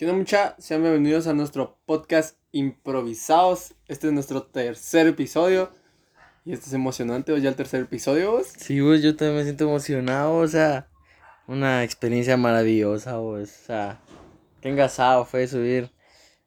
¿Qué mucha? Sean bienvenidos a nuestro podcast Improvisados. Este es nuestro tercer episodio. Y este es emocionante, ¿o ya el tercer episodio, vos? Sí, vos, yo también me siento emocionado, o sea, una experiencia maravillosa, vos, o sea, qué engasado fue subir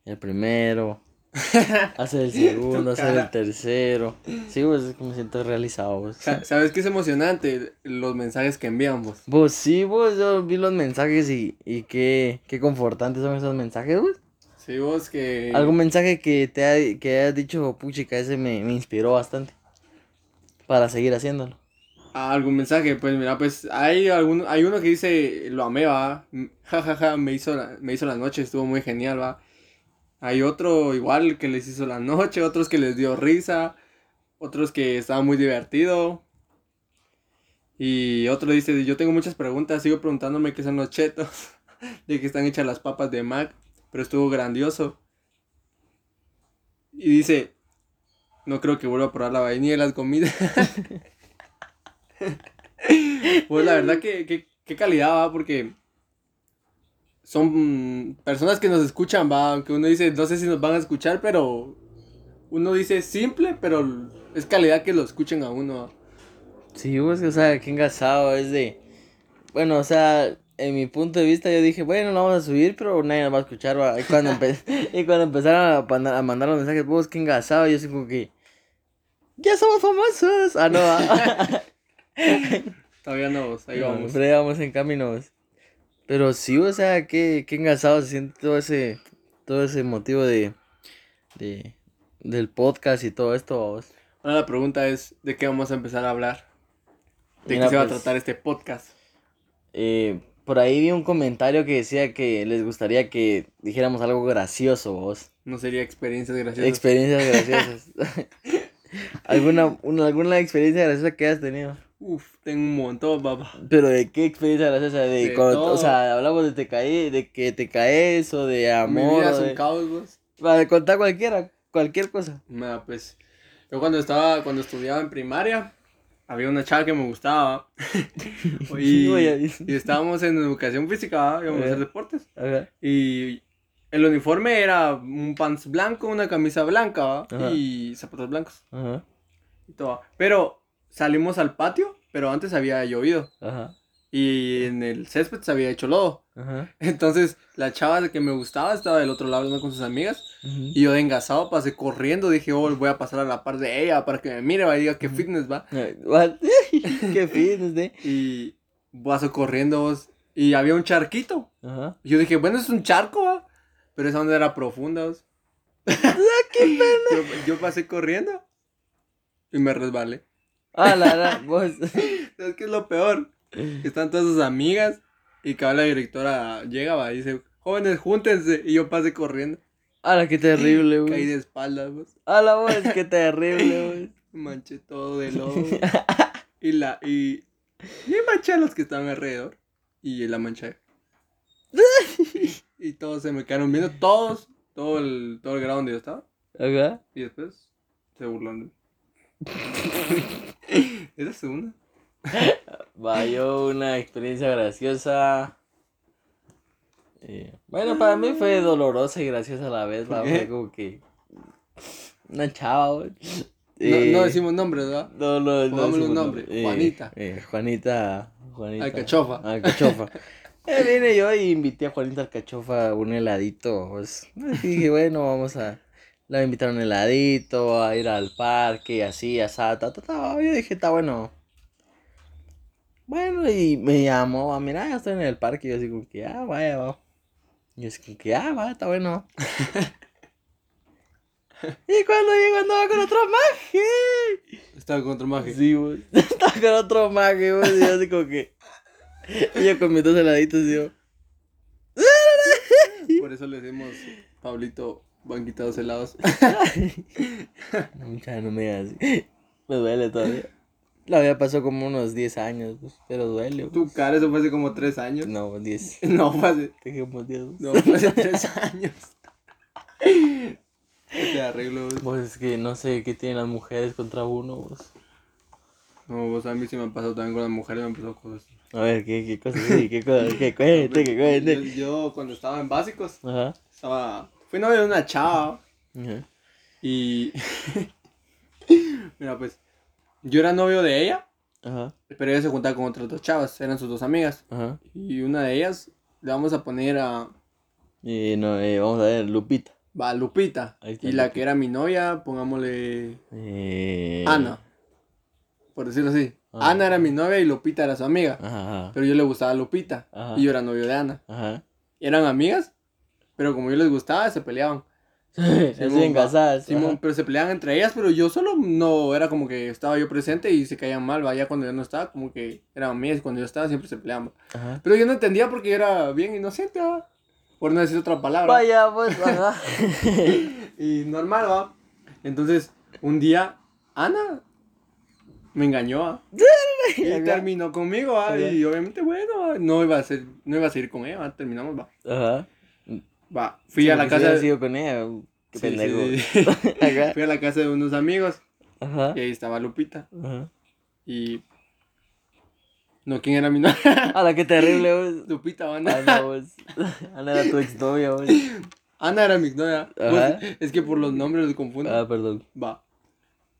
el primero, hacer el segundo, hacer el tercero. Sí, vos, es que me siento realizado, vos. ¿Sabes qué es emocionante? Los mensajes que envían vos. Vos, sí, vos, yo vi los mensajes y, y qué, qué confortantes son esos mensajes, vos. Sí, vos que... ¿Algún mensaje que te ha, que hayas dicho, puchica, ese me, me inspiró bastante para seguir haciéndolo? Ah, algún mensaje, pues mira, pues hay algún, hay uno que dice, lo amé, va, ja, ja, ja, me hizo la, me hizo la noche, estuvo muy genial, va. Hay otro igual que les hizo la noche, otros que les dio risa, otros que estaba muy divertido. Y otro dice, yo tengo muchas preguntas, sigo preguntándome qué son los chetos, de qué están hechas las papas de Mac, pero estuvo grandioso. Y dice, no creo que vuelva a probar la vainilla de las comidas. Pues la verdad que, que- calidad va, porque son personas que nos escuchan, va, aunque uno dice, no sé si nos van a escuchar, pero uno dice simple, pero es calidad que lo escuchen a uno. va. Sí, pues, o sea, qué engasado es de... Bueno, o sea, en mi punto de vista yo dije, bueno, lo vamos a subir, pero nadie nos va a escuchar, va. Y cuando, empe- y cuando empezaron a, a mandar los mensajes, vos, qué engasado, yo así como que... Ya somos famosos. Ah, no, va. Todavía no, ahí vamos. Ya vamos en caminos. Pero sí, o sea, qué, qué engasado se siente todo ese, todo ese motivo de, de, del podcast y todo esto, vos. Ahora la pregunta es, ¿de qué vamos a empezar a hablar? ¿De Mira, qué se va a pues, tratar este podcast? Eh, por ahí vi un comentario que decía que les gustaría que dijéramos algo gracioso, vos. No sería experiencias graciosas. Experiencias graciosas. ¿Alguna, una, ¿Alguna experiencia graciosa que hayas tenido? Uf, tengo un montón, papá. Pero de qué experiencia graciosa, de, De cuando- o sea, hablamos de te caí, de que te caes o de Mi amor. vida de- caos, vos. Para contar cualquiera, cualquier cosa. Nada, pues. Yo cuando estaba, cuando estudiaba en primaria, había una chava que me gustaba. y, estábamos en educación física, íbamos a hacer deportes. Ajá. Y el uniforme era un pants blanco, una camisa blanca, y zapatos blancos. Ajá. Y todo. Pero salimos al patio, pero antes había llovido. Ajá. Y en el césped se había hecho lodo. Ajá. Entonces, la chava que me gustaba estaba del otro lado hablando con sus amigas. Y yo de engasado pasé corriendo, dije, oh, voy a pasar a la par de ella para que me mire, va y diga qué Ujú. fitness va. Qué fitness, de. Y paso corriendo vos, y había un charquito. Ajá. Y yo dije, bueno, es un charco, va. Pero esa onda era profunda, vos. yo, yo pasé corriendo y me resbalé. Ah, la, la, vos. ¿Sabes qué es lo peor? Están todas sus amigas y que la directora llega, va, y dice, jóvenes, júntense. Y yo pasé corriendo. Ah, la, qué terrible, Caí güey. de espaldas, vos. Ah, la voz, qué terrible, güey. Manché todo de lodo. y la, y, y manché a los que estaban alrededor. Y la manché. y todos se me quedaron viendo, todos, todo el, todo el grado donde yo estaba. Ajá. Y después se burlaron es una. Va, yo una experiencia graciosa. Eh, bueno, para mí fue dolorosa y graciosa a la vez, va, ¿Por fue como que una chava, güey. No, Eh, no decimos nombres, ¿verdad? no, no, no un nombre, nombre. Eh, Juanita. eh, Juanita, Juanita. Alcachofa. Alcachofa. Eh, vine yo y invité a Juanita Alcachofa a un heladito. Pues, y dije, bueno, vamos a. La invitaron a heladito, a ir al parque y así, así, ta, ta, ta. Yo dije, está bueno. Bueno, y me llamó, a mira, ya estoy en el parque. Y yo así como que, ah, vaya, va. Y yo así como que, ah, va, está bueno. y cuando llegó andaba con otro maje. Estaba con otro maje. Sí, güey. Estaba con otro maje, güey. Y yo así como que. Y yo con mis dos heladitos, yo. Por eso le decimos, Pablito, banquita dos helados. No, muchacha, no me digas así. Me duele todavía. La vida pasó como unos 10 años, pues, pero duele. pues. Tu cara, eso fue hace como tres años. No, 10. No, fue hace, Te como 10. no, fue hace tres años. Te arreglo. vos. Pues es que no sé qué tienen las mujeres contra uno, pues. No, vos a mí sí me han pasado también con las mujeres, me han pasado cosas. A ver, ¿qué, qué cosa? Sí, ¿Qué cosa? ¿Qué cuente? ¿Qué Yo, cuente? yo cuando estaba en básicos, Ajá. estaba... Fui novio de una chava y... Mira, pues, yo era novio de ella, Ajá. pero ella se juntaba con otras dos chavas, eran sus dos amigas. Ajá. Y una de ellas le vamos a poner a... Y no, eh, vamos a ver, Lupita. Va, Lupita. Ahí está Y la que era mi novia, pongámosle Eh... Ana. Por decirlo así. Ana era mi novia y Lupita era su amiga. Ajá. Pero yo le gustaba a Lupita. Ajá. Y yo era novio de Ana. Ajá. Eran amigas, pero como yo les gustaba, se peleaban. Estoy engasadas. Simón, pero se peleaban entre ellas, pero yo solo no era como que estaba yo presente y se caían mal, vaya cuando yo no estaba, como que eran y cuando yo estaba siempre se peleaban. va. Ajá. Pero yo no entendía porque era bien inocente, ¿va? por no decir otra palabra. Vaya, pues, ajá. Y normal, va. Entonces, un día, Ana me engañó, ¿va? Y terminó conmigo, ¿va? Y obviamente, bueno, ¿va? no iba a ser, no iba a seguir con ella, ¿va? terminamos, va. Ajá. Va, fui Sí, a la casa de... sido con ella, qué Sí, pendejo. sí. Fui a la casa de unos amigos Ajá. y ahí estaba Lupita. Ajá. Y. No, ¿quién era mi novia? Ala, qué terrible, vos. Lupita, ¿va? Ana. Ana, vos. Ana era tu exnovia, vos. Ana era mi novia. Ajá. Pues, es que por los nombres los confundo. Ah, perdón. Va.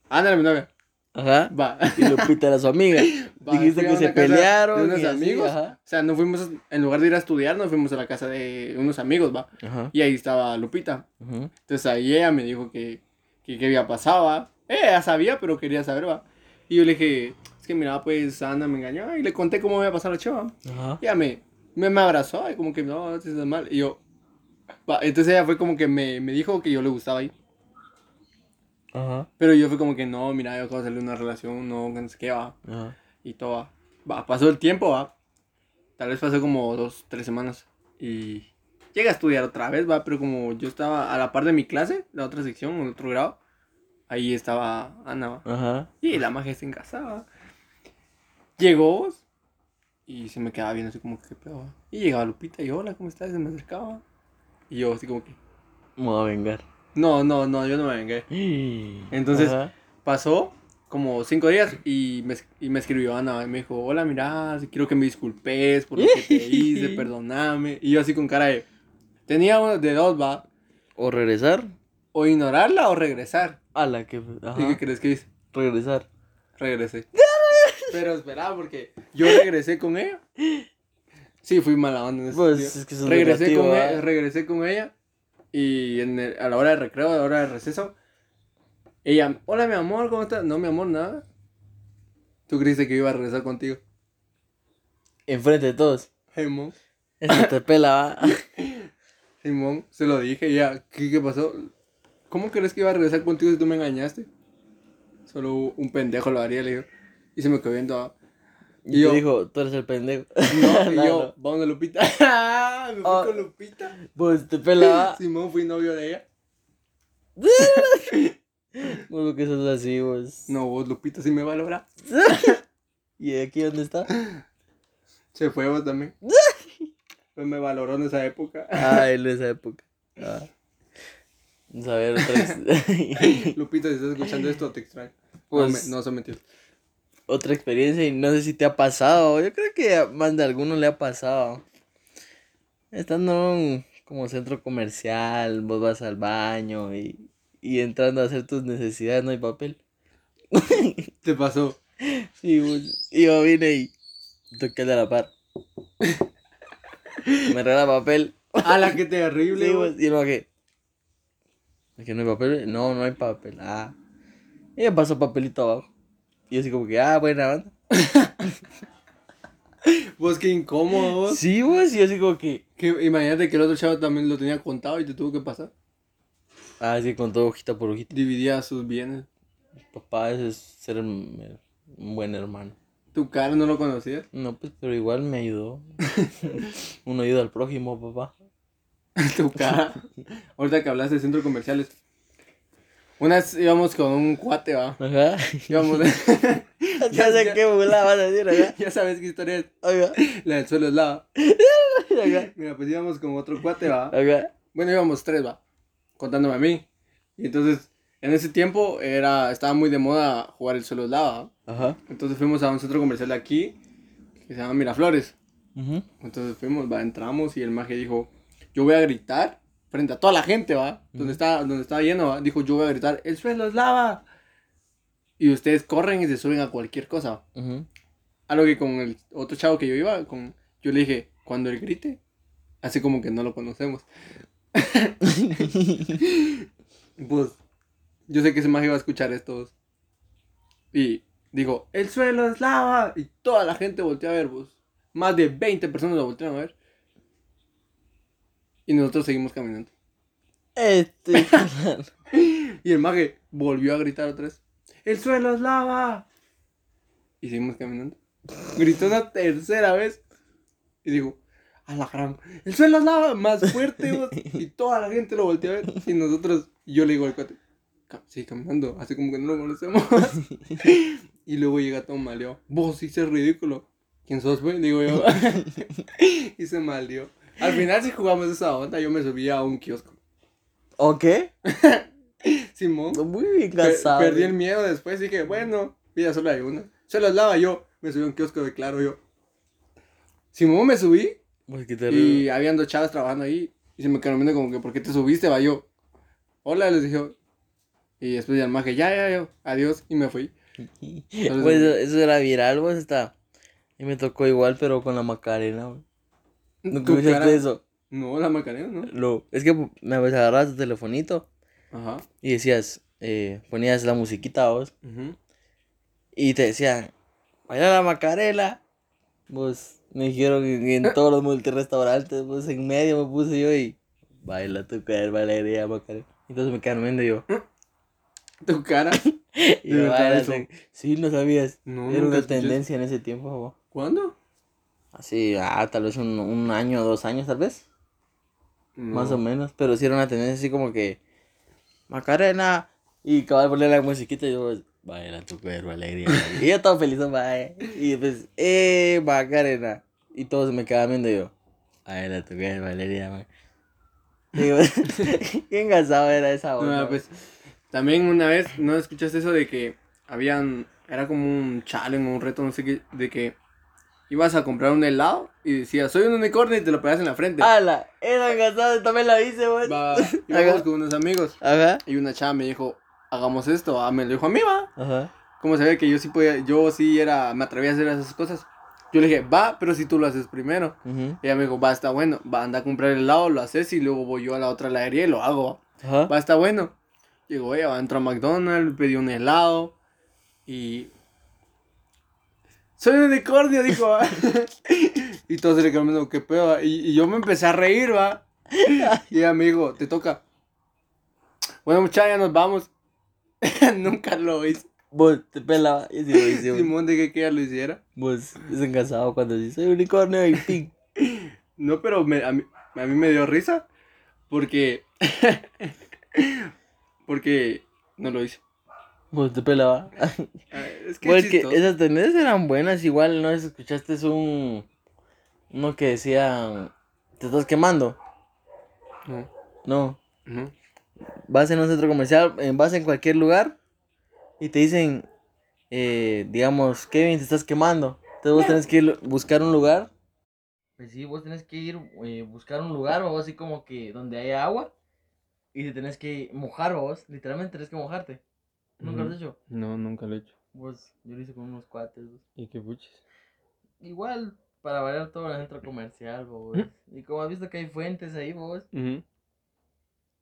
Ana era mi novia. Ajá. Va. Y Lupita era su amiga. Va, Dijiste que se pelearon. De unos y así, amigos. Ajá. O sea, no fuimos, en lugar de ir a estudiar, nos fuimos a la casa de unos amigos, va. Ajá. Y ahí estaba Lupita. Ujú. Entonces ahí ella me dijo que, que qué había pasado, va. Ella sabía, pero quería saber, va. Y yo le dije, es que mira, pues Ana me engañó. Y le conté cómo había pasado la chava. Ajá. Y ella me, me, me abrazó y como que no, eso es mal. Y yo, va, entonces ella fue como que me, me dijo que yo le gustaba ahí. Ajá. Pero yo fue como que no, mira, yo acabo de salir de una relación, no, no sé qué va. Ajá. Y todo va. Va, pasó el tiempo, va. Tal vez pasó como dos, tres semanas. Y llegué a estudiar otra vez, va. Pero como yo estaba a la par de mi clase, la otra sección, el otro grado, ahí estaba Ana, va. Ajá. Y la magia se engasaba. Llegó y se me quedaba viendo así como que qué pedo. va? Y llegaba Lupita y hola, ¿cómo estás? Y se me acercaba. Y yo así como que, Me voy a vengar. No, no, no, yo no me vengué. Entonces- Ajá. Pasó como cinco días y me, y me escribió Ana y me dijo, hola, mira, quiero que me disculpes por lo que te hice, perdoname. Y yo así con cara de, tenía una de dos, va, O regresar. o ignorarla o regresar. A la que. ¿Y Ajá. qué crees que hice? Regresar. Regresé. Pero espera, porque yo regresé con ella. Sí, fui mala onda en ese Pues es que es regresé, con ella, regresé con ella y en el- a la hora de recreo, a la hora de receso, ella, hola mi amor, ¿cómo estás? No, mi amor, nada. ¿Tú creíste que iba a regresar contigo? Enfrente de todos. Simón, Eso te pela. Simón, se lo dije y ella, ¿qué, qué pasó? ¿Cómo crees que iba a regresar contigo si tú me engañaste? Solo un pendejo lo haría, le digo. Y se me quedó viendo. Ah. Y, Y yo- dijo, tú eres el pendejo. No, y No, yo, no. vamos a Lupita. me fui Oh. con Lupita. Pues te pela, va. Simón, fui novio de ella. Pues porque sos así, vos. No, vos, Lupita, sí me valora. ¿Y aquí dónde está? Se fue vos también. Pues me valoró en esa época. Ah, él en esa época. Ah. Vamos a ver otra, Lupita, si estás escuchando esto, te extraño. Pues- no, me- no, son mentiras. Otra experiencia y no sé si te ha pasado. Yo creo que más de alguno le ha pasado. Estando en un como centro comercial, vos vas al baño y, y entrando a hacer tus necesidades no hay papel. Te pasó. Sí, y yo vine y toqué de la par. Me regala papel. A la que terrible. Sí, y luego que. ¿Es que no hay papel? No, no hay papel. Ah. Y me pasó papelito abajo. Y así como que, ah, buena banda. Vos qué incómodo vos. Sí, vos, y así como que. Que, imagínate que el otro chavo también lo tenía contado y te tuvo que pasar. Ah, sí, con todo hojita por hojita. Dividía sus bienes. Papá, eso es ser un un buen hermano. Tu cara no lo conocías. No, pues, pero igual me ayudó. Uno ayuda al prójimo, papá. tu cara. Ahorita que hablaste de centros comerciales. Una vez íbamos con un cuate, va. Ajá. Íbamos. ya sé qué bula vas a decir, acá. ya sabes qué historia es. Oiga. La del suelo es lava. Mira, pues íbamos con otro cuate, va. Acá. Bueno, íbamos tres, va. Contándome a mí. Y entonces, en ese tiempo era, estaba muy de moda jugar el suelo es lava. ¿va? Ajá. Entonces fuimos a un centro comercial de aquí. que se llama Miraflores. Ujú. Entonces fuimos, va, entramos y el maje dijo, yo voy a gritar frente a toda la gente, va, donde está, donde estaba lleno, va, dijo, yo voy a gritar, el suelo es lava. Y ustedes corren y se suben a cualquier cosa. A lo que con el otro chavo que yo iba, con, yo le dije, cuando él grite, así como que no lo conocemos. Pues, yo sé que ese maje iba a escuchar esto. Y dijo, el suelo es lava. Y toda la gente volteó a ver, pues. Más de 20 personas lo voltearon a ver. Y nosotros seguimos caminando. Este. Y el maje volvió a gritar otra vez. ¡El suelo es lava! Y seguimos caminando. Gritó una tercera vez. Y dijo, a la gran, el suelo es lava, más fuerte. vos". Y toda la gente lo volteó a ver. Y nosotros, yo le digo al cuate, "Ca- sigue caminando, así como que no lo conocemos. y luego llega todo maleado. Vos hice ridículo. ¿Quién sos, güey? Digo yo. y se maleó. Al final, si jugamos esa onda, yo me subí a un kiosco. ¿O qué? Simón. Muy bien Per- casado. perdí el miedo después, dije, bueno, vida solo hay una. Se los lava yo, me subí a un kiosco de claro yo. Simón me subí Pues que te y habían dos chavas trabajando ahí y se me quedaron viendo como que, ¿por qué te subiste? Va yo, hola, les dije. Y después ya el maje, ya, ya, yo, adiós, y me fui. Pues eso, eso era viral, pues está. Y me tocó igual, pero con la Macarena, güey. ¿Nunca cara- eso? No, la Macarena, ¿no? Lo, es que me agarrabas tu telefonito Ajá. y decías, eh, ponías la musiquita vos ujú. y te decían, baila la Macarena. Pues me dijeron que en todos los multirestaurantes, pues en medio me puse yo y baila tu cuerpo, alegría, Macarena. Entonces me quedaron viendo yo. Tu cara. Y ¿De yo, baila, sí, no sabías. No, Era una tendencia en ese tiempo, vos. ¿Cuándo? Así, ah, tal vez un, un año, dos años, tal vez. Más No. o menos. Pero sí era una tendencia así como que. Macarena. Y acababa de poner la musiquita y yo, baila tu cuerpo, alegría. y yo todo feliz, bye. Y pues, eh, Macarena. Y todos me quedaban viendo y yo, baila tu cuerpo, alegría, man. Digo, qué engasado era esa No, onda. pues, también una vez, ¿no escuchaste eso de que habían, era como un challenge o un reto, no sé qué, de que ibas a comprar un helado y decías, soy un unicornio y te lo pegas en la frente. ¡Hala! Era engasado, también la hice, güey. Va, íbamos con unos amigos Ajá. y una chava me dijo, hagamos esto, ah, me lo dijo a mí, va. Ajá. Como sabía que yo sí podía, yo sí era, me atrevía a hacer esas cosas. Yo le dije, va, pero si tú lo haces primero. Ujú. Ella me dijo, va, está bueno, va, anda a comprar el helado, lo haces y luego voy yo a la otra heladería y lo hago, va. Ajá. Va, está bueno. Llegó ella, va, entró a McDonald's, pidió un helado y... Soy un unicornio, dijo, va. y todos se le quedaron qué pedo, va? y, y yo me empecé a reír, va. y dijo, te toca. Bueno, muchachos, ya nos vamos. Nunca lo hice. Vos te pelaba. Y sí, lo hice, güey. Simón de que ella lo hiciera. Vos es engasado cuando dice soy unicornio y ping. No, pero me- a, mí, a mí me dio risa porque... porque no lo hice. Vos te pelaba. Ah, Es que Porque esas tendencias eran buenas. Igual, ¿no? Escuchaste un. Uno que decía. Te estás quemando. No, No. no. Vas en un centro comercial, vas en cualquier lugar y te dicen, eh, digamos, Kevin, te estás quemando. Entonces vos tenés que ir buscar un lugar. Pues sí, vos tenés que ir eh, buscar un lugar o así como que donde haya agua y te tenés que mojar vos. Literalmente tenés que mojarte. ¿Nunca lo has Ujú. hecho? No, nunca lo he hecho. Vos, yo lo hice con unos cuates. vos. ¿Y qué puches? Igual, para variar todo el centro comercial, vos. Y como has visto que hay fuentes ahí, vos, me,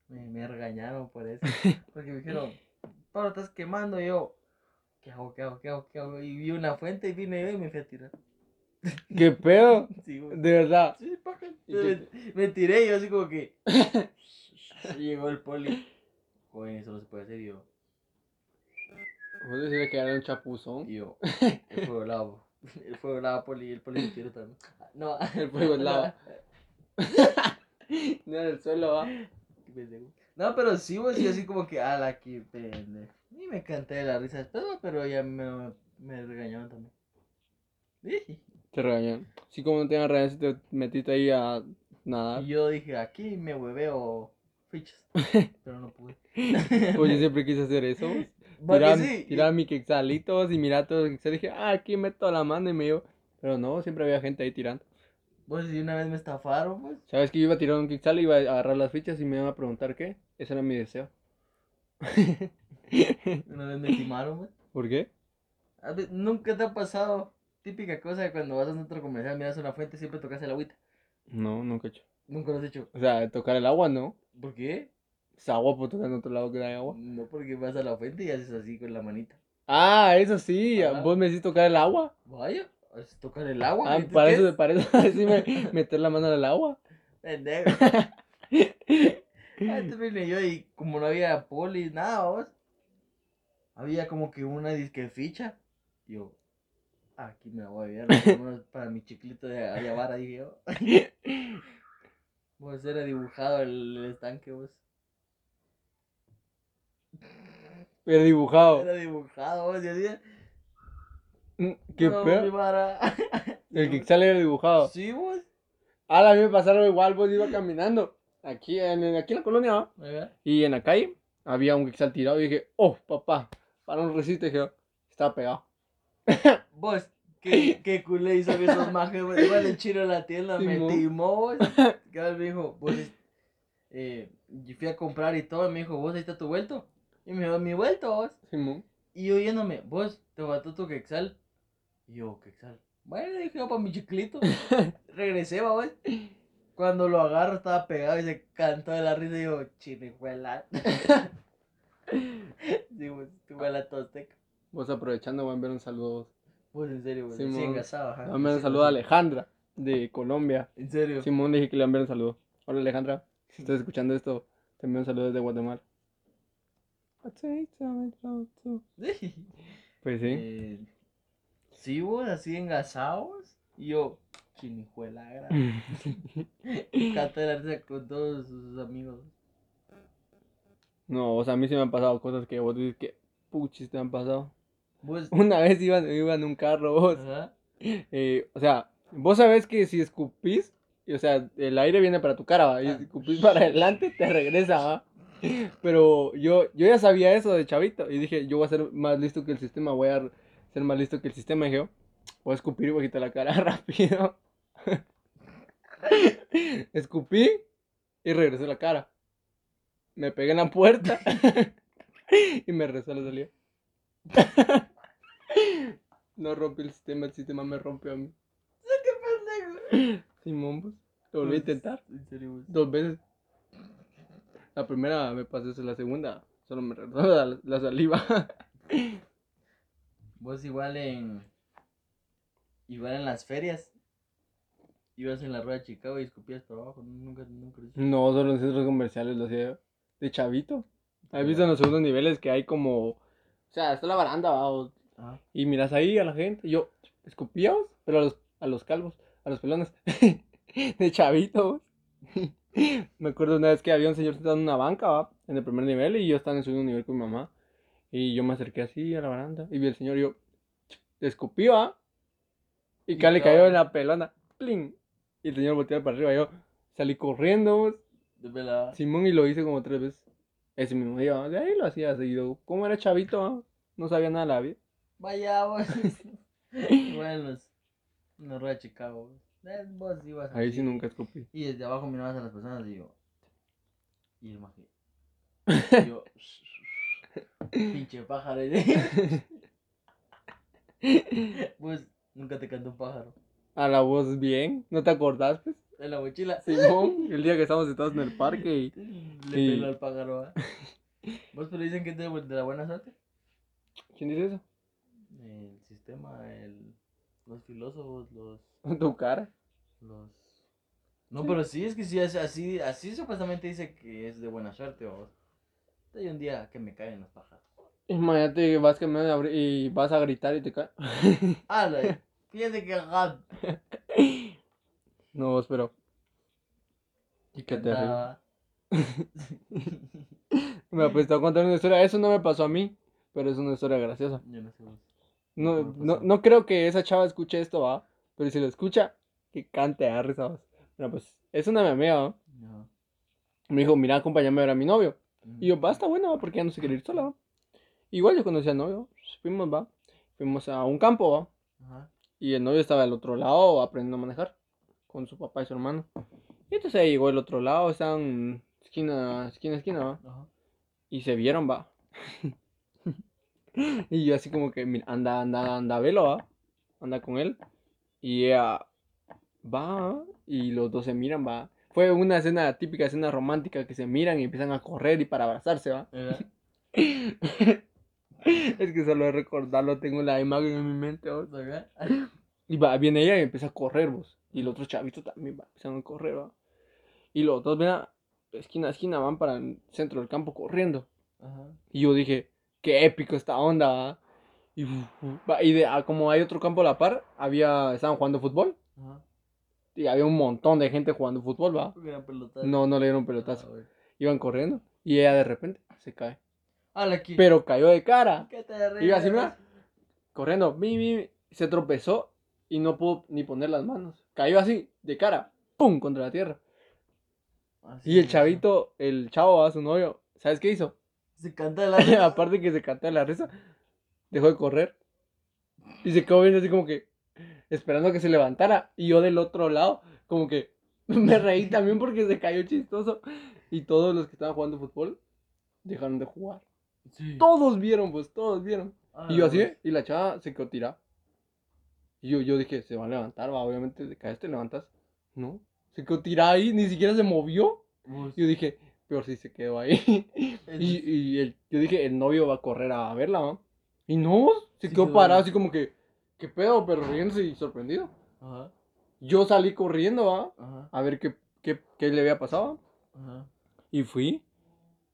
me regañaron por eso. Porque me dijeron, Pablo, estás quemando. Y yo, ¿qué hago, qué hago, qué hago, qué hago? Y vi una fuente y vine yo y me fui a tirar. ¿Qué pedo? Sí. De verdad. Sí, paja. ¿Y Me, me tiré y yo así como que... llegó el poli. Joder, eso no se puede hacer. Y yo, Vos decirle que era un chapuzón. y yo, el fuego lava. El fuego lava, poli, el poli me tiró también. No, El fuego lava. No en el suelo, va. No, pero sí, vos, y así como que, ala, qué pendejo. Y me canté de la risa ¿no? pero ya me, me regañaron también. Dije. Te regañan. Sí, como no te iban a regañar si te metiste ahí a nadar. Y yo dije, aquí me hueveo fichas, pero no pude. Pues yo siempre quise hacer eso. Tirar, sí, tirar mis quexalitos y mirar todos los quexales. Dije, ah, aquí meto la mano y me digo, Pero no, siempre había gente ahí tirando. Pues si una vez me estafaron, pues. ¿Sabes que yo iba a tirar un quetzal y iba a agarrar las fichas y me iban a preguntar qué? Ese era mi deseo. Una vez me timaron, pues. ¿Por qué? A ver, ¿Nunca te ha pasado? Típica cosa de cuando vas a un centro comercial, miras una fuente, siempre tocas el agüita. No, nunca he hecho. Nunca lo has hecho. O sea, tocar el agua, ¿no? ¿Por qué? Es agua, pues tocar en otro lado que no hay agua. No, porque vas a la fuente y haces así con la manita. Ah, eso sí, Ajá. vos me decís tocar el agua. Vaya, es tocar el agua. Ah, ¿qué- para eso, es? para eso decime meter la mano en el agua. Pendejo. Antes vine yo y como no había poli, nada, vos. Había como que una disque ficha. Yo, aquí me voy a ver para mi chiclito de Ayavara, dije yo. Vos era dibujado el, el estanque, vos. Pero dibujado. Era dibujado, vos. Y así. Mm, ¿Qué no, pedo? El quetzal era dibujado. Sí, vos. Ah, a mí me pasaron igual, vos iba caminando. Aquí en, en- aquí en la colonia. ¿verdad? Y en la calle había un quetzal tirado y dije, oh, papá, para un resiste, dije, estaba pegado. Vos, qué, qué culé hizo que esos majes. Igual el chino en la tienda me Simón. timó, vos. Que me dijo, vos, eh, yo fui a comprar y todo, y me dijo, vos, ahí está tu vuelto. Y me dijo, mi vuelto, vos. Simón. Y yo yéndome, vos, te faltó tu quexal. Y yo, quexal. Bueno, dije yo para mi chiclito. Regresé, va, vos. Cuando lo agarro estaba pegado y se cantó de la risa y yo, chinijuela. vos, tu la tosteca. Vos aprovechando, voy a enviar un saludo. a vos. En serio, vos. Simón. Sí, engasado, ajá. Voy a enviar un saludo a. Alejandra, de Colombia. En serio. Simón dije que le enviara un saludo. Hola Alejandra, si estás escuchando esto, te envío un saludo desde Guatemala. Pues sí. Eh, sí, vos, así engasados. Y yo, chinijuela, gra. Canta de la con todos sus amigos. No, o sea, a mí sí me han pasado cosas que vos dices que puchis te han pasado. Vos, Una vez iba, iba en un carro vos. eh, o sea, vos sabés que si escupís, y, o sea, el aire viene para tu cara, ¿va? y Ah. escupís para adelante, te regresa, ¿va? Pero yo, yo ya sabía eso de chavito y dije, yo voy a ser más listo que el sistema, voy a ser más listo que el sistema. Y dije, voy a escupir y voy a quitar la cara rápido. Escupí y regresé la cara. Me pegué en la puerta y me rezó la salida. No rompí el sistema, el sistema me rompió a mí. Pendejo. Simón, pues, lo volví a intentar En serio, vos. dos veces. La primera me pasó eso, la segunda solo me regresó la, la saliva. Vos igual en. Igual en las ferias. Ibas en la rueda de Chicago y escupías para abajo. Nunca, nunca. No, solo en centros comerciales lo hacía de chavito. ¿Has visto en los segundos niveles que hay como... O sea, está la baranda, ¿va? O- Ajá. Y miras ahí a la gente. Yo escupíamos, pero a los, a los calvos, a los pelones. de chavito. Me acuerdo una vez que había un señor sentado en una banca, ¿va? En el primer nivel y yo estaba en el segundo nivel con mi mamá. Y yo me acerqué así a la baranda y vi al señor y yo le escupí, ¿va? Y Y acá le cayó en la pelona. ¡Pling! Y el señor volteó para arriba. Yo salí corriendo, De. Simón y lo hice como tres veces. Ese mismo día, ¿va? de ahí lo hacía seguido. Como era chavito, ¿va? no sabía nada de la vida. Vaya, los. En la rueda de Chicago. vos. Eh, Vos ibas Ahí sí nunca escupí. Y desde abajo mirabas a las personas y yo. Y el maje. Y yo. Pinche pájaro. Pues nunca te cantó un pájaro. A la voz bien, ¿no te acordás, pues? En la mochila. Simón, el día que estábamos sentados en el parque y... Le Sí. peló al pájaro. ¿ah? ¿Vos pero dicen que es de, de la buena suerte? ¿Quién dice eso? El sistema, el, los filósofos, los, Tu cara. los... No, pero sí, es que sí, es así, así supuestamente dice que es de buena suerte, vos. Hay un día que me caen los pájaros. Imagínate que vas caminando y abri- y vas a gritar y te cae. ¡Hala! Fíjate que. No, vos, pero... Y qué terrible. Me ha puesto a contar una historia. Eso no me pasó a mí, pero es una historia graciosa. Yo no sé. No, ¿Qué me no, no creo que esa chava escuche esto, ¿va? Pero si lo escucha, que cante a risa, ¿va? Bueno, pues, es una mi amiga, ¿va? No. Me dijo, mira, acompáñame a ver a mi novio. Y yo, basta, bueno, porque ya no se quiere ir sola, ¿va? Igual yo conocí al novio, fuimos, va. Fuimos a un campo, va. Ajá. y el novio estaba al otro lado aprendiendo a manejar con su papá y su hermano. Y entonces ahí llegó el otro lado, estaban esquina, esquina, esquina, ¿va? Ajá. Y se vieron, va. y yo así como que, mira, anda, anda, anda, velo, va. Anda con él. Y ella va, y los dos se miran, va. Fue una escena, típica escena romántica que se miran y empiezan a correr y para abrazarse, va. Es que solo de recordarlo tengo la imagen en mi mente. ¿Verdad? Y va, viene ella y empieza a correr, vos. Y el otro chavito también va empezando a correr, va. Y los dos, ven esquina a esquina, van para el centro del campo corriendo. Ajá. Y yo dije, qué épico esta onda, ¿va? Y, y de, ah, como hay otro campo a la par, había, estaban jugando fútbol. Ajá. Y había un montón de gente jugando fútbol, ¿va? No, no le dieron Ah, pelotazo. güey. Iban corriendo. Y ella de repente se cae. Aquí. Pero cayó de cara. Iba así, mira. Corriendo. Mi, mi, se tropezó y no pudo ni poner las manos. Cayó así, de cara. ¡Pum! Contra la tierra. Así Y el chavito, el chavo, a su novio, ¿sabes qué hizo? Se canta la. Aparte que se cantó de la risa, dejó de correr. Y se quedó viendo así como que esperando que se levantara. Y yo del otro lado, como que me reí también porque se cayó chistoso. Y todos los que estaban jugando fútbol dejaron de jugar. Sí. Todos vieron, pues, todos vieron. Ah, Y yo así. ¿eh? y la chava se quedó tirada. Y yo, yo dije, se va a levantar, va, obviamente te caes, te levantas. No, se quedó tirada ahí, ni siquiera se movió. Vos- Yo dije, peor si se quedó ahí. Y, y el- yo dije, el novio va a correr a verla, ¿no? Y no, se Sí quedó quedó parado así como que, ¿qué pedo? Pero riéndose y sorprendido. Ajá. Yo salí corriendo. Ajá. A ver qué, qué, qué le había pasado. Ajá. Y fui.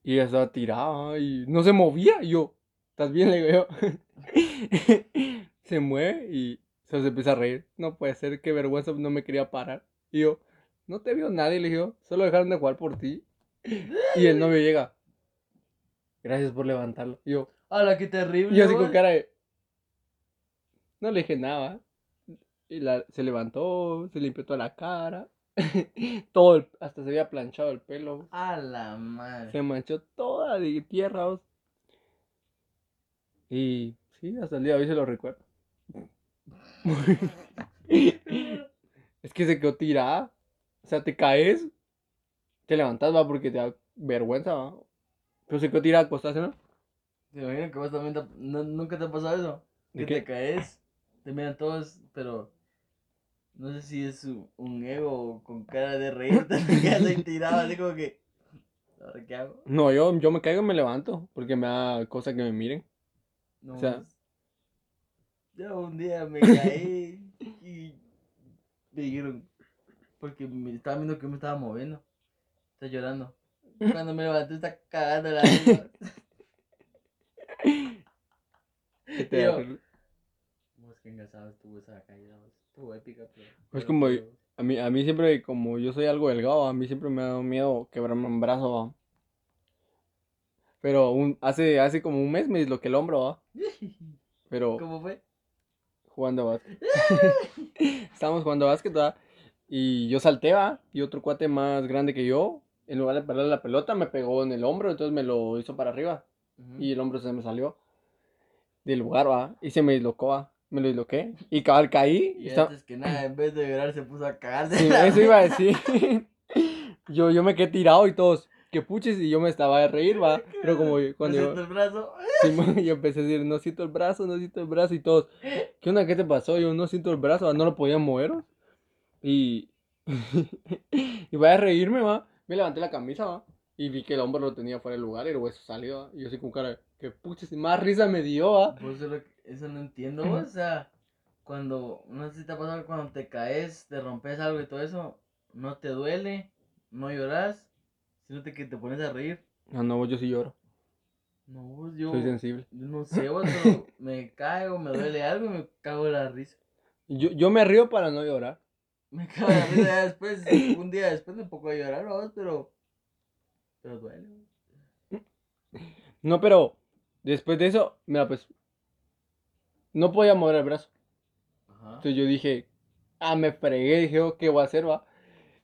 Y ella estaba tirada ¿va? y no se movía. Y yo, ¿estás bien? Le digo se mueve y se, se empieza a reír. No puede ser, qué vergüenza, no me quería parar. Y yo, no te vio nadie, le digo, solo dejaron de jugar por ti. Y el novio llega. Gracias por levantarlo. Y yo, Ala, qué terrible. y yo así con cara de. No le dije nada. Y la, se levantó, se limpió toda la cara. Todo, el- hasta se había planchado el pelo. A la madre. Se manchó toda de tierra. vos. Y sí, hasta el día de hoy se lo recuerdo. es que se quedó tirada. O sea, te caes, te levantas, va, porque te da vergüenza, va. Pero se quedó tirada acostada, ¿no? Te imagino que vos también te- no- nunca te ha pasado eso. ¿De Que te caes, te miran todos, pero no sé si es un, ego con cara de reír, te quedas ahí tirado así como que. ¿Ahora qué hago? No, yo, yo me caigo y me levanto, porque me da cosa que me miren. No, O sea- yo un día me caí y me dijeron, porque me estaba viendo que me estaba moviendo, está llorando. Cuando me levanté está cagando la te Yo- da. Vos que engasado estuvo esa caída, estuvo épica, pero... Es pero- como- pero- A mí, a mí siempre, como yo soy algo delgado, a mí siempre me ha dado miedo quebrarme un brazo, va. Pero un, hace, hace como un mes me disloqué el hombro, va. Pero ¿Cómo fue? jugando básquet. Estábamos jugando básquet, va. Y yo salté, va. Y otro cuate más grande que yo, en lugar de pegarle la pelota, me pegó en el hombro, entonces me lo hizo para arriba. Ujú. Y el hombro se me salió del lugar, va. Y se me dislocó, va. Me lo disloqué. Y cabal caí. Y y estaba- antes que nada, en vez de llorar, se puso a cagar de Sí, eso iba a decir. Yo, yo me quedé tirado y todos, que puches, y yo me estaba de reír, va. Pero como yo- cuando Presento yo, el brazo. Simón, yo empecé a decir, no siento el brazo, no siento el brazo, y todos, ¿qué onda? ¿Qué te pasó? Yo no siento el brazo, no lo podía mover. Y, y voy a reírme, va. Me levanté la camisa, va. Y vi que el hombro lo tenía fuera del lugar y el hueso salió. Y yo así con cara, que puches, más risa me dio, va. Por eso, no entiendo, vos, o sea, cuando, no sé si te ha pasado cuando te caes, te rompes algo y todo eso, no te duele, no lloras, sino que te pones a reír. No, no, yo sí lloro, No, vos, yo, soy sensible. yo no sé, vos, me caigo, me duele algo y me cago de la risa. Yo, yo me río para no llorar. Me cago de la risa ya después, un día después me pongo a llorar, vos, pero, pero duele. vos. No, pero después de eso, mira, pues no podía mover el brazo. Ajá. Entonces yo dije, ah, me fregué, dije, oh, ¿qué voy a hacer, va?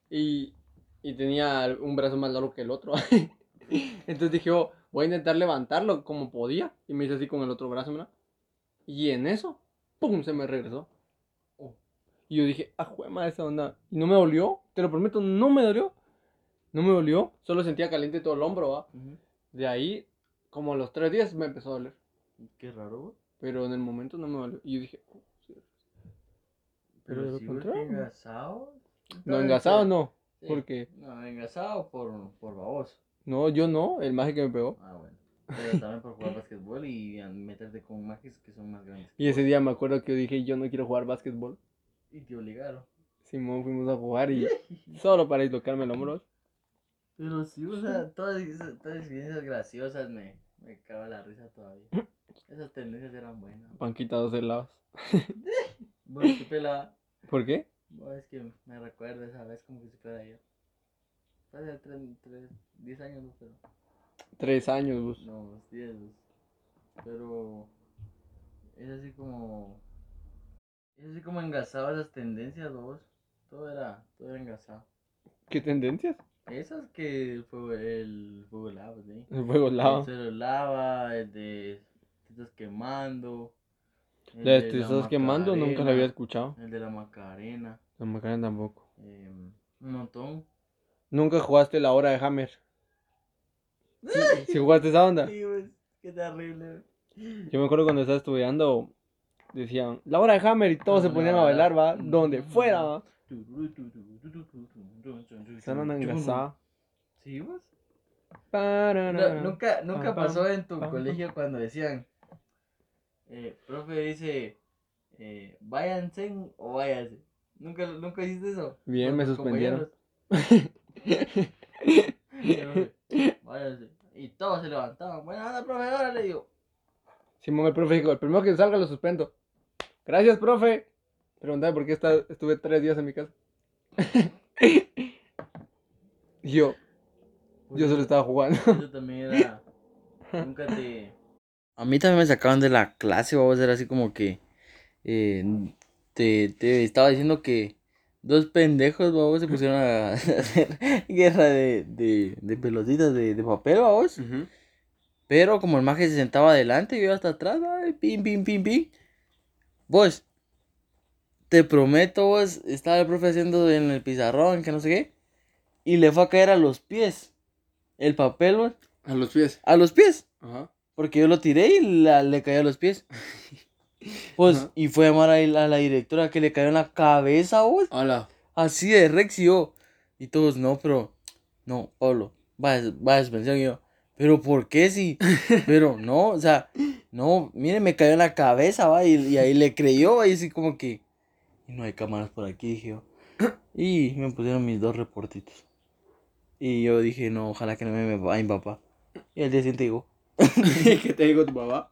Y, y tenía un brazo más largo que el otro. Entonces dije, oh, voy a intentar levantarlo como podía. Y me hice así con el otro brazo, mira. Y en eso, ¡pum! se me regresó. Y yo dije, ah, juema esa onda. Y no me dolió, te lo prometo, no me dolió. No me dolió, solo sentía caliente todo el hombro, ¿va? De ahí, como a los tres días me empezó a doler. Qué raro, güey. Pero en el momento no me dolió. Y yo dije, "Oh, sí". Pero de lo sí, güey, contrario. engasado. No, engasado no. Sí. Porque, No, engasado por, por baboso. no, yo no, el maje que me pegó. Ah, bueno. Pero también por jugar basquetbol y meterte con magias que son más grandes. Y ese día me acuerdo que yo dije, yo no quiero jugar básquetbol. Y te obligaron. Simón, fuimos a jugar y solo para dislocarme el hombro. Pero sí, o sea, todas esas todas experiencias graciosas me, me caga la risa todavía. Esas tendencias eran buenas. Panquita dos helados. Bueno, qué pelada. ¿Por qué? Bueno, es que me recuerdo esa vez como que si fuera. Fue hace tres, tres, diez años, no, pero. Tres años, bus. No, diez. Pero. Es así como. Es así como engasado esas tendencias, vos. Todo era, todo era engasado. ¿Qué tendencias? Esas que el fuego, el fuego lava, ¿sí? El fuego lava. El suelo lava, el de te estás quemando. el de de te la estás quemando nunca la había escuchado. El de la Macarena. La Macarena tampoco. em, un montón. Nunca jugaste la hora de Hammer. Si jugaste esa onda. Sí, pues, qué terrible. Yo me acuerdo cuando estaba estudiando, decían, la hora de Hammer y todos se ponían a bailar, va, donde fuera, va. Onda engasada. Sí, pues. No, Pararara. nunca, nunca pasó en tu pam, colegio cuando decían, eh, profe dice, eh, váyanse o váyanse. ¿Nunca, nunca hiciste eso? Bien, me suspendieron. Váyanse. Y todos se levantaban. Bueno, anda, profe, ahora le digo. Simón, el profe dijo, el primero que salga lo suspendo. Gracias, profe. Preguntaba por qué estuve tres días en mi casa. Y yo, yo solo estaba jugando. Yo también era. Nunca te. A mí también me sacaban de la clase, vamos a ser así como que. eh, te, te estaba diciendo que dos pendejos, vamos, se pusieron a hacer guerra de, de, de pelotitas de, de papel, vamos. Pero como el maje se sentaba adelante, yo hasta atrás, ay, pim, pim, pim, pim. Vos, te prometo, vos, estaba el profe haciendo en el pizarrón, que no sé qué, y le fue a caer a los pies. El papel, vos, A los pies. a los pies. Ajá. Porque yo lo tiré y la- le cayó a los pies. Pues, Ajá. y fue a llamar a, a la directora que le cayó en la cabeza, vos. Hola. Así de Rex y yo. Y todos, no, pero. No, Pablo, va, a- va a suspensión. Y yo, pero ¿por qué sí? Pero no, o sea, no, mire, me cayó en la cabeza, va. Y, y ahí le creyó, y así como que. Y no hay cámaras por aquí, dije yo. Y me pusieron mis dos reportitos. Y yo dije, no, ojalá que no me vaya mi papá. Y al día siguiente digo, ¿Qué te digo tu papá?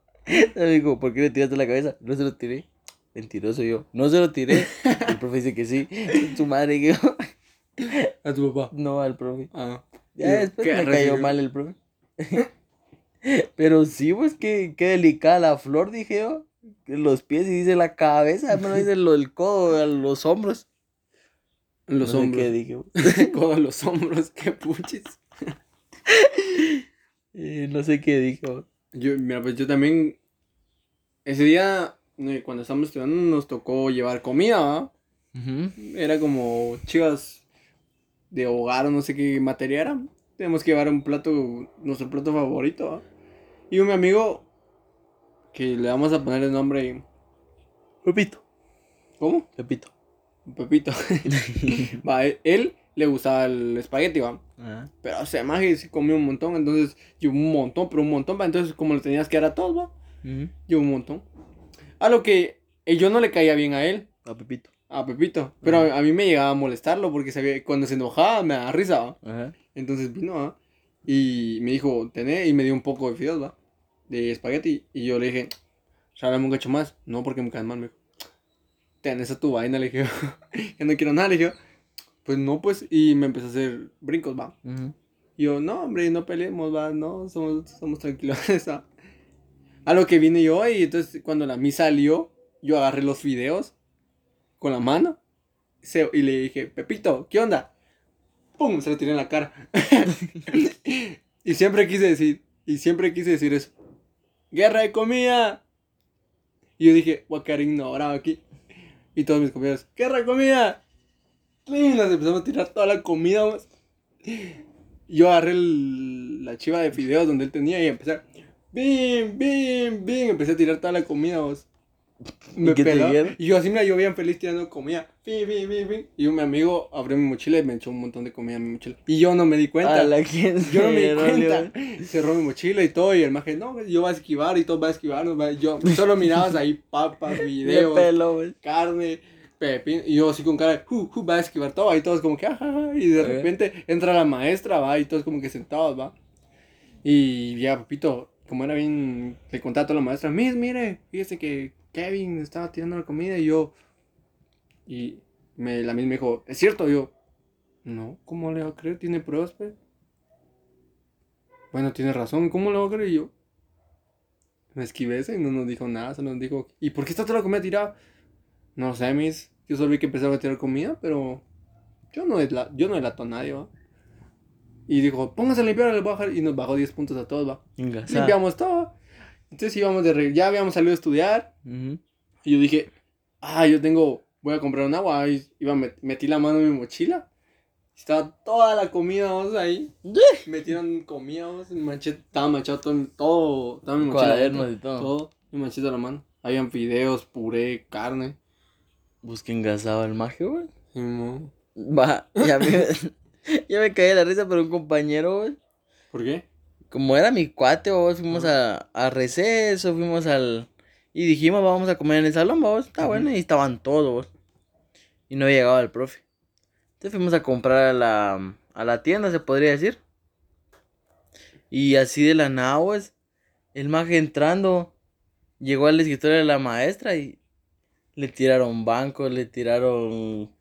me dijo, ¿por qué le tiraste la cabeza? No se lo tiré. Mentiroso yo. No se lo tiré. El profe dice que sí. Su madre que. A tu papá. No al profe. Ah. Ya Digo, después ¿qué me cayó recibió? mal el profe. Pero sí, pues qué, qué delicada la flor, dije yo. Los pies y dice la cabeza, lo dice lo del codo, los hombros. Los No sé hombros. qué dije. Codo a los hombros, qué puchis. Eh, no sé qué pues. Yo, mira, pues yo también. Ese día, eh, cuando estábamos estudiando, nos tocó llevar comida. Ujú. Era como chivas de hogar o no sé qué materia era. Tenemos que llevar un plato, nuestro plato favorito, ¿va? Y un amigo que le vamos a poner el nombre. Pepito. ¿Cómo? Pepito. Pepito. va, él, él le gustaba el espagueti, va. Ajá. Pero o sea, Maje sí comió un montón, entonces yo un montón, pero un montón, va. Entonces, como le tenías que dar a todos, va. Ujú. Yo un montón. A lo que eh, yo no le caía bien a él, A Pepito. a Pepito. Pero a, a mí me llegaba a molestarlo porque sabía, cuando se enojaba me daba risa, ¿va? Ajá. Entonces vino, ¿va? Y me dijo, tené, y me dio un poco de fideos, ¿va? De espagueti. Y yo le dije, regálame un cacho más. No, porque me caen mal, me dijo. Esa tu vaina, le dije. que no quiero nada, le dije. Pues no, pues. Y me empezó a hacer brincos, ¿va? Y yo, no, hombre, no peleemos, va, no, somos, somos tranquilos. ¿va? A lo que vine yo y entonces cuando la misa salió, yo agarré los videos con la mano se- y le dije, Pepito, ¿qué onda? ¡Pum! Se lo tiré en la cara. y siempre quise decir, y siempre quise decir eso. ¡Guerra de comida! Y yo dije, voy a quedar ignorado aquí. Y todos mis compañeros, ¿qué comida? Y nos empezamos a tirar toda la comida, vos. Yo agarré el- la chiva de fideos donde él tenía y empecé, bim, bim, bim, empecé a tirar toda la comida, vos. Me peló. Y yo así me yo bien feliz tirando comida. Y mi amigo abrió mi mochila y me echó un montón de comida en mi mochila. Y yo no me di cuenta. La Yo no me di cuenta. Cerró mi mochila y todo. Y el maje, no, yo voy a esquivar y todo va a esquivar. no va- Yo solo mirabas ahí papas, De videos, pelo, carne, pepino. Y yo así con cara de, uh, uh, va a esquivar todo. Y todos como que, ajá. Y de repente entra la maestra, va. Y todos como que sentados, va. Y ya, papito, como era bien, le contaba a toda la maestra, Miss, mire, fíjese que Kevin estaba tirando la comida y yo. Y me, la misma me dijo, ¿es cierto? Y yo, no, ¿cómo le va a creer? ¿Tiene pruebas, pues? Bueno, tiene razón, ¿cómo le va a creer? Y yo, me esquivé ese y no nos dijo nada, solo nos dijo, ¿y por qué está toda la comida tirada? No sé, Miss, yo solo vi que empezaba a tirar comida, pero yo no, desla- yo no delato a nadie, ¿va? Y dijo, póngase a limpiar, a bajar. Y nos bajó 10 puntos a todos, va. Limpiamos todo. Entonces íbamos de re- ya habíamos salido a estudiar. Y yo dije, ah, yo tengo, voy a comprar un agua. Y iba, met- metí la mano en mi mochila. Estaba toda la comida, vamos, ahí. Metieron comida, vamos, manché, estaba manchado todo, todo, toda mi mochila. Cuadernos y todo. Todo, mi manchita la mano. Habían fideos, puré, carne. Busca engasado el mago, güey. Va, ya me, ya me caí la risa, pero un compañero, güey. ¿Por qué? Como era mi cuate, vos, fuimos a, a receso, fuimos al... Y dijimos, vamos a comer en el salón, vos, está bueno, y estaban todos. Y no llegaba el profe. Entonces fuimos a comprar a la, a la tienda, se podría decir. Y así de la nada, pues, el maje entrando, llegó al escritorio de la maestra y le tiraron bancos, le tiraron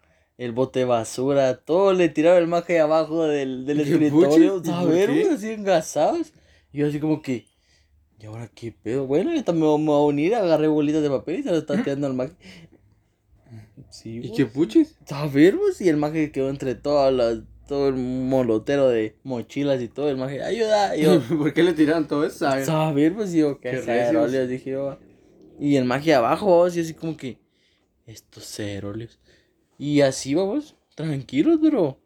el bote de basura, todo le tiraron el maje abajo del, del ¿Qué escritorio, a ver, güey, así engasados. Y yo así como que, ¿y ahora qué pedo? Bueno, yo también me voy a unir, agarré bolitas de papel y se lo está tirando al maje. Sí, ¿Y qué puchis? A ver, pues, y el maje quedó entre todas las, todo el molotero de mochilas y todo, el maje, ayuda, y yo, ¿Por qué le tiraron todo eso? A ver. pues, y yo, Qué qué dije yo, y el maje abajo, y así como que, estos ceroles, y así, vamos, tranquilos, pero,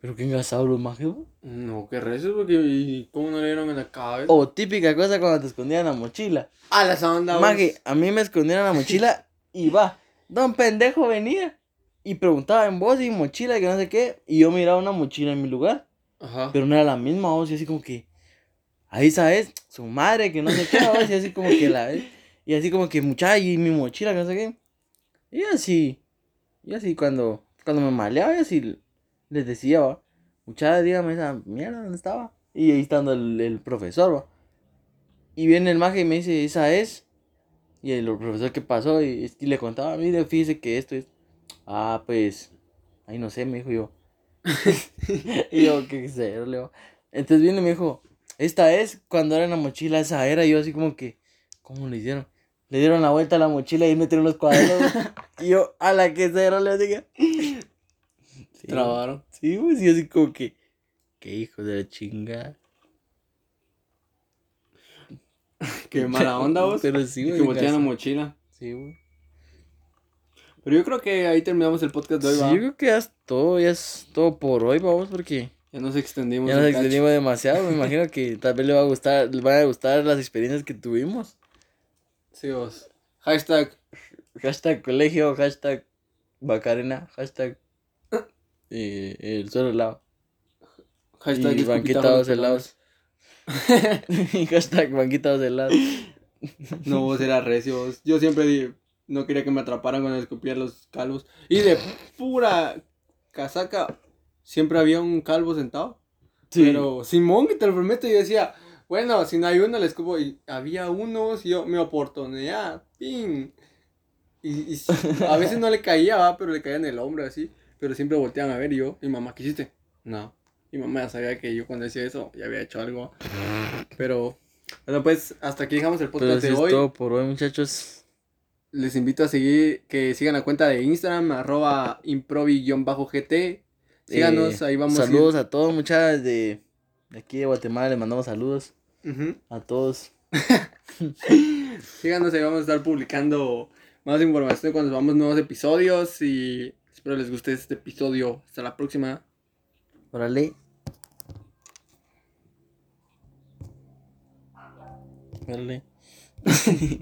pero qué engasados los majes. No, qué rezo, porque ¿y ¿cómo no le dieron en la cabeza? O típica cosa cuando te escondían la mochila. a la sonda, Maje, a mí me escondieron la mochila y va. Don pendejo venía y preguntaba en voz y mochila que no sé qué. Y yo miraba una mochila en mi lugar, Ajá. pero no era la misma voz. Y así como que, ahí sabes, su madre que no sé qué voz. Y así como que la ves. Y así como que, muchacha, y mi mochila que no sé qué. Y así, y así cuando, cuando me maleaba, y así les decía, va. Muchacha, dígame esa mierda, ¿dónde estaba? Y ahí estando el, el profesor, va. Y viene el maje y me dice, esa es. Y el profesor que pasó y, le contaba, mire, fíjese que esto es. Ah, pues. Ahí no sé, me dijo yo. y yo, qué cero, Leo. Entonces viene y me dijo, esta es cuando era en la mochila, esa era. Y yo así como que, ¿cómo le hicieron? Le dieron la vuelta a la mochila y metieron los cuadernos. y yo, a la que cero, le dije. Sí, Trabaron. Sí, pues, y así como que, qué hijo de la chingada. Qué mala onda vos. Pero sí, güey. que voltean la mochila. Sí, güey. Pero yo creo que ahí terminamos el podcast de hoy, Sí, va. yo creo que ya es todo, ya es todo por hoy, vamos, porque Ya nos extendimos. ya nos cacho. extendimos demasiado. Me imagino que tal vez le va a gustar, les van a gustar las experiencias que tuvimos. Sí, vos. Hashtag. Hashtag colegio, hashtag Bacarena, hashtag eh, el suelo helado. Hashtag y banquitados helados. y hashtag banquitados helados. No, vos era recio. vos. Yo siempre di- no quería que me atraparan cuando escupía los calvos. Y de pura casaca, siempre había un calvo sentado. Pero Simón, te lo prometo, yo decía, bueno, si no hay uno, le escupo. Y había unos, y yo, mi oportunidad, ping. Y, y a veces no le caía, ¿va? pero le caía en el hombro así. Pero siempre volteaban a ver y yo, y mamá, ¿qué hiciste? No. Y mamá ya sabía que yo cuando decía eso ya había hecho algo. Pero, bueno, pues hasta aquí dejamos el podcast de es hoy. todo por hoy, muchachos. Les invito a seguir, que sigan la cuenta de Instagram, arroba improvi-gt. Síganos, Eh, ahí vamos a ir- Saludos a todos, muchachos de, de aquí de Guatemala. Les mandamos saludos A todos. Síganos, ahí vamos a estar publicando más información cuando subamos nuevos episodios y espero les guste este episodio. Hasta la próxima. Órale. Órale.